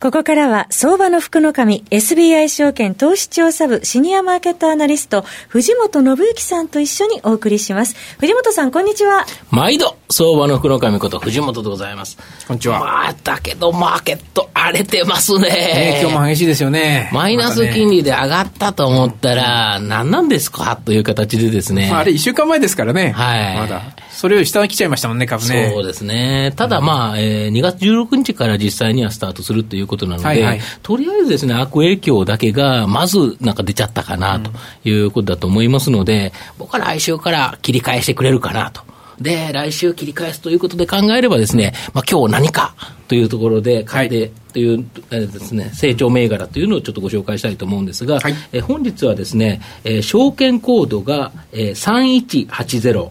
ここからは、相場の福の神、SBI 証券投資調査部シニアマーケットアナリスト、藤本信之さんと一緒にお送りします。藤本さん、こんにちは。毎度、相場の福の神こと藤本でございます。こんにちは。まあ、だけど、マーケット荒れてますね。ね今日も激しいですよね。マイナス金利で上がったと思ったら、何なんですか？という形でですね。まあ、あれ、一週間前ですからね。はい。まだ。それより下に来ちゃいましたもんね、株ね。そうですね。ただまあ、えー、2月16日から実際にはスタートするということなので、はいはい、とりあえずですね、悪影響だけが、まずなんか出ちゃったかなということだと思いますので、僕は来週から切り返してくれるかなと。で、来週切り返すということで考えればですね、まあ今日何かというところで、買いでという、えー、ですね、成長銘柄というのをちょっとご紹介したいと思うんですが、はい、え本日はですね、えー、証券コードが、えー、3180、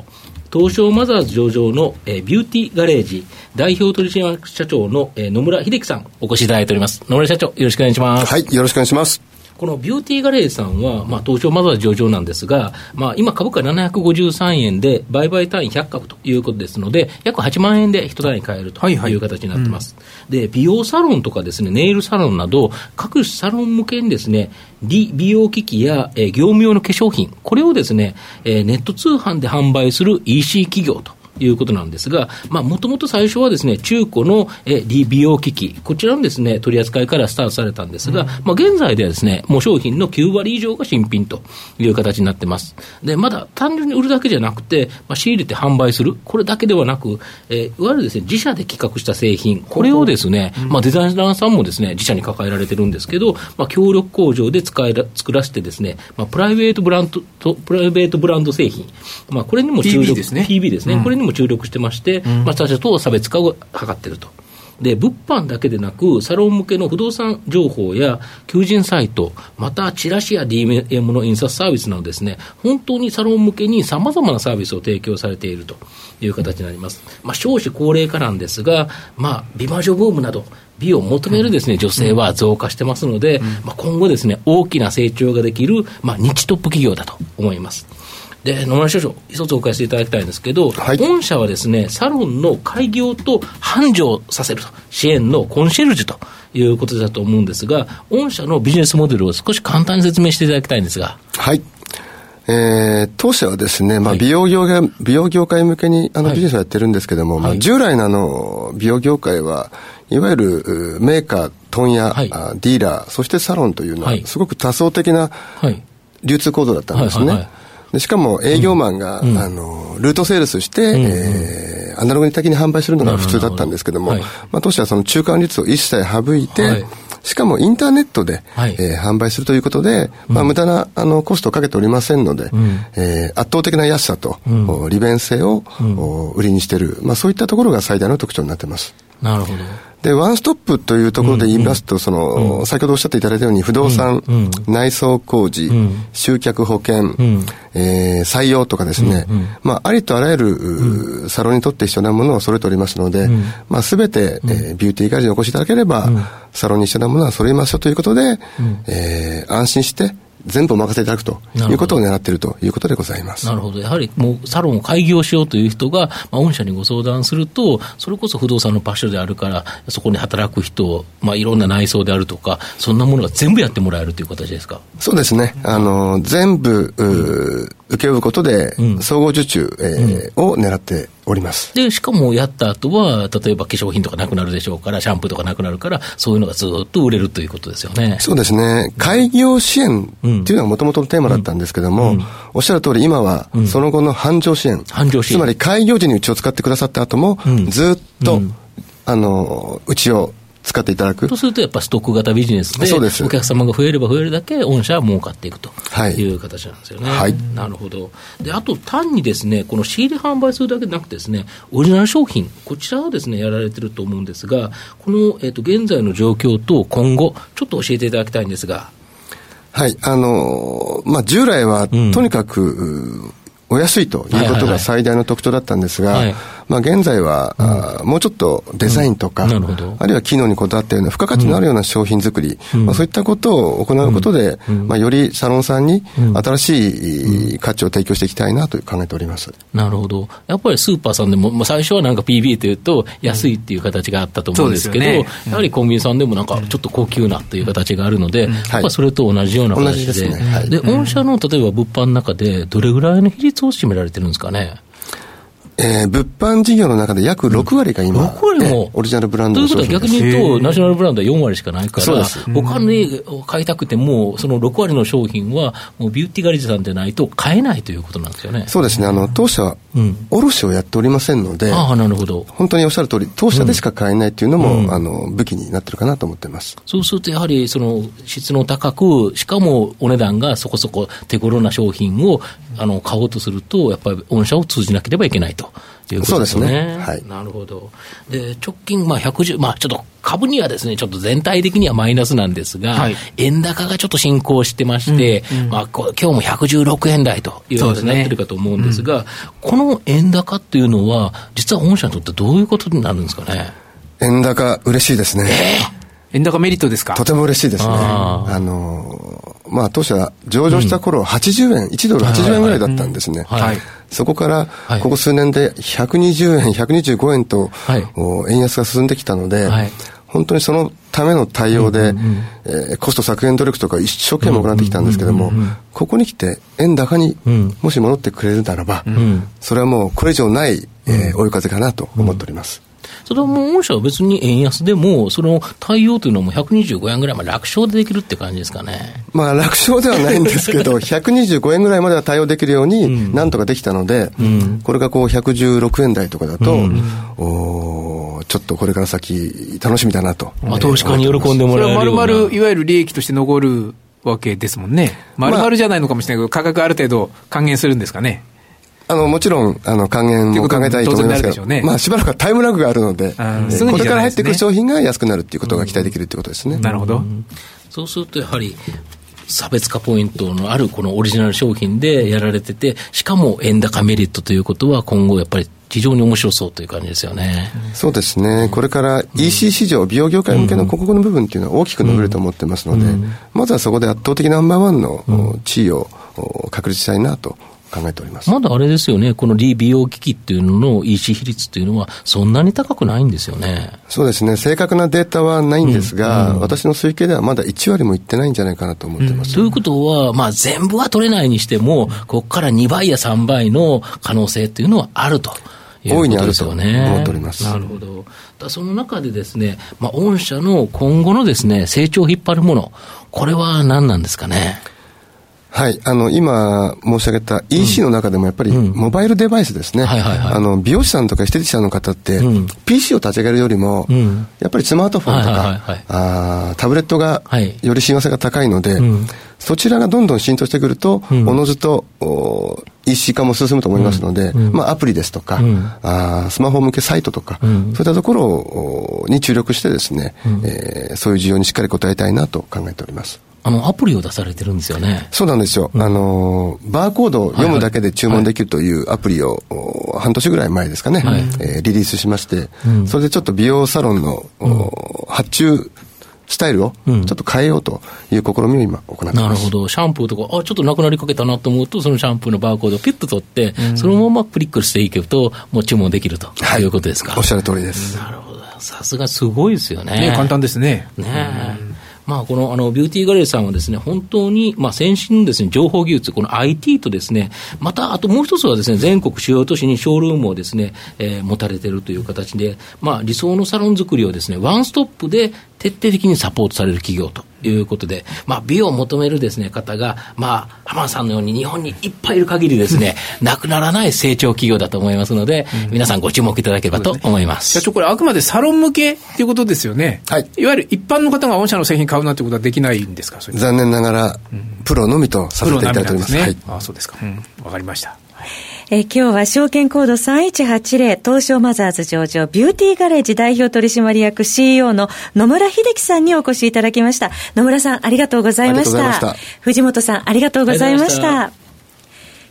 東証マザーズ上場の、えー、ビューティーガレージ代表取締役社長の、えー、野村秀樹さんお越しいただいております。野村社長、よろしくお願いします。はい、よろしくお願いします。このビューティーガレージさんは、まあ、東証マザーズ上場なんですが、まあ、今株価753円で、売買単位100株ということですので、約8万円で一単位買えるという形になってます。はいはいうん、で、美容サロンとかですね、ネイルサロンなど、各種サロン向けにですね、美容機器や、えー、業務用の化粧品、これをですね、えー、ネット通販で販売する EC 企業ということなんですが、もともと最初はですね、中古のえ美容機器、こちらのですね、取り扱いからスタートされたんですが、うん、まあ現在ではですね、もう商品の9割以上が新品という形になってます。で、まだ単純に売るだけじゃなくて、まあ、仕入れて販売する、これだけではなく、えー、いわゆるですね、自社で企画した製品、これをですね、うん、まあデザイナーさんもですね、自社に抱えられてるんですけど、まあ協力工場で使えら、作らせてですね、まあプライベートブランド、プライベートブランド製品、まあこれにも注力、PB ですね。PB ですね。うん、これにも注力してまして、で、まあ、他社と差別化を図っていると。で、物販だけでなく、サロン向けの不動産情報や求人サイト、またチラシや DM の印刷サービスなどですね、本当にサロン向けにさまざまなサービスを提供されているという形になります。まあ、少子高齢化なんですが、まあ、美魔女ブームなど、美を求めるですね、女性は増加してますので、まあ、今後ですね、大きな成長ができる、まあ、日トップ企業だと思います。で野村社長、一つお伺いしていただきたいんですけど、はい、御社はですね、サロンの開業と繁盛させると、支援のコンシェルジュということだと思うんですが、御社のビジネスモデルを少し簡単に説明していただきたいんですが。はい。えー、当社はですね、まあ、美容業界、美容業界向けにあのビジネスをやってるんですけども、はい、まあ、従来のあの美容業界は、いわゆるメーカー、問屋、はい、ディーラー、そしてサロンというのは、すごく多層的な流通構造だったんですね。でしかも営業マンが、うん、あのルートセールスして、うん、えー、アナログ的に販売するのが普通だったんですけども、はい、まあ、当社はその中間率を一切省いて、はい。しかもインターネットで、はい、えー、販売するということで、まあ、無駄なあのコストをかけておりませんので、うん、えー、圧倒的な安さと、うん、利便性を、うん、売りにしている、まあ、そういったところが最大の特徴になっています。なるほど。で、ワンストップというところで言いますと、その、先ほどおっしゃっていただいたように、不動産、内装工事、集客保険、えー、採用とかですね、まあ、ありとあらゆる、サロンにとって必要なものを揃えておりますので、まあ、すべて、えー、ビューティーガージにお越しいただければ、サロンに必要なものは揃いますよということで、えー、安心して、全部お任せいただくということを狙っているということでございます。なるほど、やはりもうサロンを開業しようという人が、まあ、御社にご相談すると、それこそ不動産の場所であるから、そこに働く人、まあ、いろんな内装であるとか、そんなものが全部やってもらえるという形ですか？そうですね、あの全部、うん請け負うことで、総合受注、えー、を狙っております。で、しかもやった後は、例えば化粧品とかなくなるでしょうから、シャンプーとかなくなるから、そういうのがずっと売れるということですよね。そうですね。開業支援っていうのがもともとのテーマだったんですけども、うんうん、おっしゃる通り今は、その後の繁盛支援。繁盛支援。つまり開業時にうちを使ってくださった後も、ずっと、あの、うちを使っていただく。とすると、やっぱストック型ビジネスで、そうですお客様が増えれば増えるだけ、御社は儲かっていくという形なんですよね。はい、なるほど。で、あと単にですね、この仕入れ販売するだけでなくてですね、オリジナル商品、こちらはですね、やられてると思うんですが、この、えっ、ー、と、現在の状況と今後、ちょっと教えていただきたいんですが。はい、あのまあ、従来は、とにかく、うんお安いということが最大の特徴だったんですが、はい、まあ、現在は、うん、もうちょっとデザインとか、うん、あるいは機能にこだわったような付加価値のあるような商品作り、うん、まあ、そういったことを行うことで、まあ、よりサロンさんに新しい価値を提供していきたいなと考えております。なるほど。やっぱりスーパーさんでも、まあ、最初はなんか PB というと安いっていう形があったと思うんですけど、ね、やはりコンビニさんでもなんかちょっと高級なという形があるので、やっぱそれと同じような形で、で、ね。はい、御社の例えば物販の中でどれぐらいの比率を占められてるんですかね？えー、物販事業の中で約6割が今、6割も、オリジナルブランドということは逆に言うと、ナショナルブランドは4割しかないから、他に買いたくても、その6割の商品は、もうビューティーガレージさんでないと買えないということなんですよね。そうですね。あの、当社、うん、卸をやっておりませんので、ああ、なるほど。本当におっしゃる通り、当社でしか買えないというのも、うん、あの、武器になってるかなと思ってます。そうすると、やはり、その、質の高く、しかもお値段がそこそこ手頃な商品を、あの、買おうとすると、やっぱり御社を通じなければいけないと。いうことですね。そうですね。はい。なるほど。で、直近、まあ、110、まあ、ちょっと株にはですね、ちょっと全体的にはマイナスなんですが、はい、円高がちょっと進行してまして、うんうん、まあ、今日も116円台ということになってるかと思うんですが、すねうん、この円高っていうのは、実は御社にとってどういうことになるんですかね？円高、嬉しいですね。えー？円高メリットですか？とても嬉しいですね。あの、まあ、当社上場した頃、80円、1ドル80円ぐらいだったんですね。はい。そこから、ここ数年で120円、125円と、はい、円安が進んできたので、はい、本当にそのための対応で、えコスト削減努力とか一生懸命行ってきたんですけども、ここに来て円高にもし戻ってくれるならば、それはもうこれ以上ない、えー、追い風かなと思っております。それはもう御社は別に円安でも、その対応というのはもう125円ぐらいまで楽勝でできるって感じですかね。まあ楽勝ではないんですけど、125円ぐらいまでは対応できるように、なんとかできたので、うん、これがこう116円台とかだと、うん、おちょっとこれから先、楽しみだなと。まあ、投資家に喜んでもらえるような。それはいわゆる利益として残るわけですもんね。まるまるじゃないのかもしれないけど、価格ある程度還元するんですかね。あの、もちろん、あの、還元も考えたいと思いますけど、ね、まあ、しばらくはタイムラグがあるので、これから入ってくる商品が安くなるっていうことが期待できるっていうことですね。なるほど。そうすると、やはり、差別化ポイントのあるこのオリジナル商品でやられてて、しかも円高メリットということは、今後やっぱり非常に面白そうという感じですよね。そうですね。これから EC 市場、美容業界向けの広告の部分っていうのは大きく伸びると思ってますので、まずはそこで圧倒的ナンバーワンの地位を確立したいなと考えておりますまだあれですよね、このリ美容機器っていうのの EC 比率っていうのは、そんなに高くないんですよねそうですね、正確なデータはないんですが、うんうん、私の推計ではまだ1割もいってないんじゃないかなと思ってます。うん、ということは、まあ、全部は取れないにしても、ここから2倍や3倍の可能性っていうのはあると。大いにあると思っております。なるほど。だその中でですね、まあ、御社の今後のですね、成長を引っ張るもの、これは何なんですかね？はい、あの今申し上げた EC の中でもやっぱりモバイルデバイスですね、あの美容師さんとかエステティシャンの方って、PC を立ち上げるよりも、やっぱりスマートフォンとか、あタブレットがより親和性が高いので、そちらがどんどん浸透してくると、おのずと EC 化も進むと思いますので、まあ、アプリですとか、あスマホ向けサイトとか、そういったところに注力してですね、えそういう需要にしっかり応えたいなと考えております。あの、アプリを出されてるんですよね。そうなんですよ。うん、あの、バーコードを読むだけで注文できるというアプリを、半年ぐらい前ですかね、はい、えー、リリースしまして、うん、それでちょっと美容サロンの、うん、発注スタイルをちょっと変えようという試みを今行ってます、なるほど。シャンプーとか、あ、ちょっとなくなりかけたなと思うと、そのシャンプーのバーコードをピッと取って、そのままクリックしていけると、もう注文できるということですか。おっしゃる通りです。なるほど。さすがすごいですよね。ね簡単ですね。ねまあ、このあのビューティーガレージさんはですね、本当に、まあ、先進のですね、情報技術、この IT とですね、また、あともう一つはですね、全国主要都市にショールームをですね、えー、持たれているという形で、まあ、理想のサロン作りをですね、ワンストップで徹底的にサポートされる企業と。いうことで、まあ、美を求めるですね、方が、まあ、浜田さんのように日本にいっぱいいる限りですね、なくならない成長企業だと思いますので、うん、皆さんご注目いただければと思います。社長、これあくまでサロン向けっていうことですよね。はい。いわゆる一般の方が御社の製品買うなんてことはできないんですか？残念ながら、うん、プロのみとさせていただいております。ね、はい。あそうですか。わ、うん、かりました。えー、今日は証券コード3180東証マザーズ上場ビューティーガレージ代表取締役 CEO の野村秀樹さんにお越しいただきました。野村さんありがとうございました。した藤本さんありがとうございました。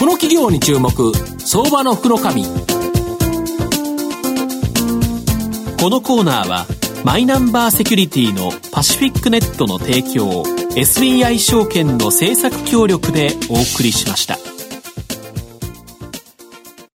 この企業に注目相場の福のこのコーナーはマイナンバーセキュリティのパシフィックネットの提供 SBI 証券の政策協力でお送りしました。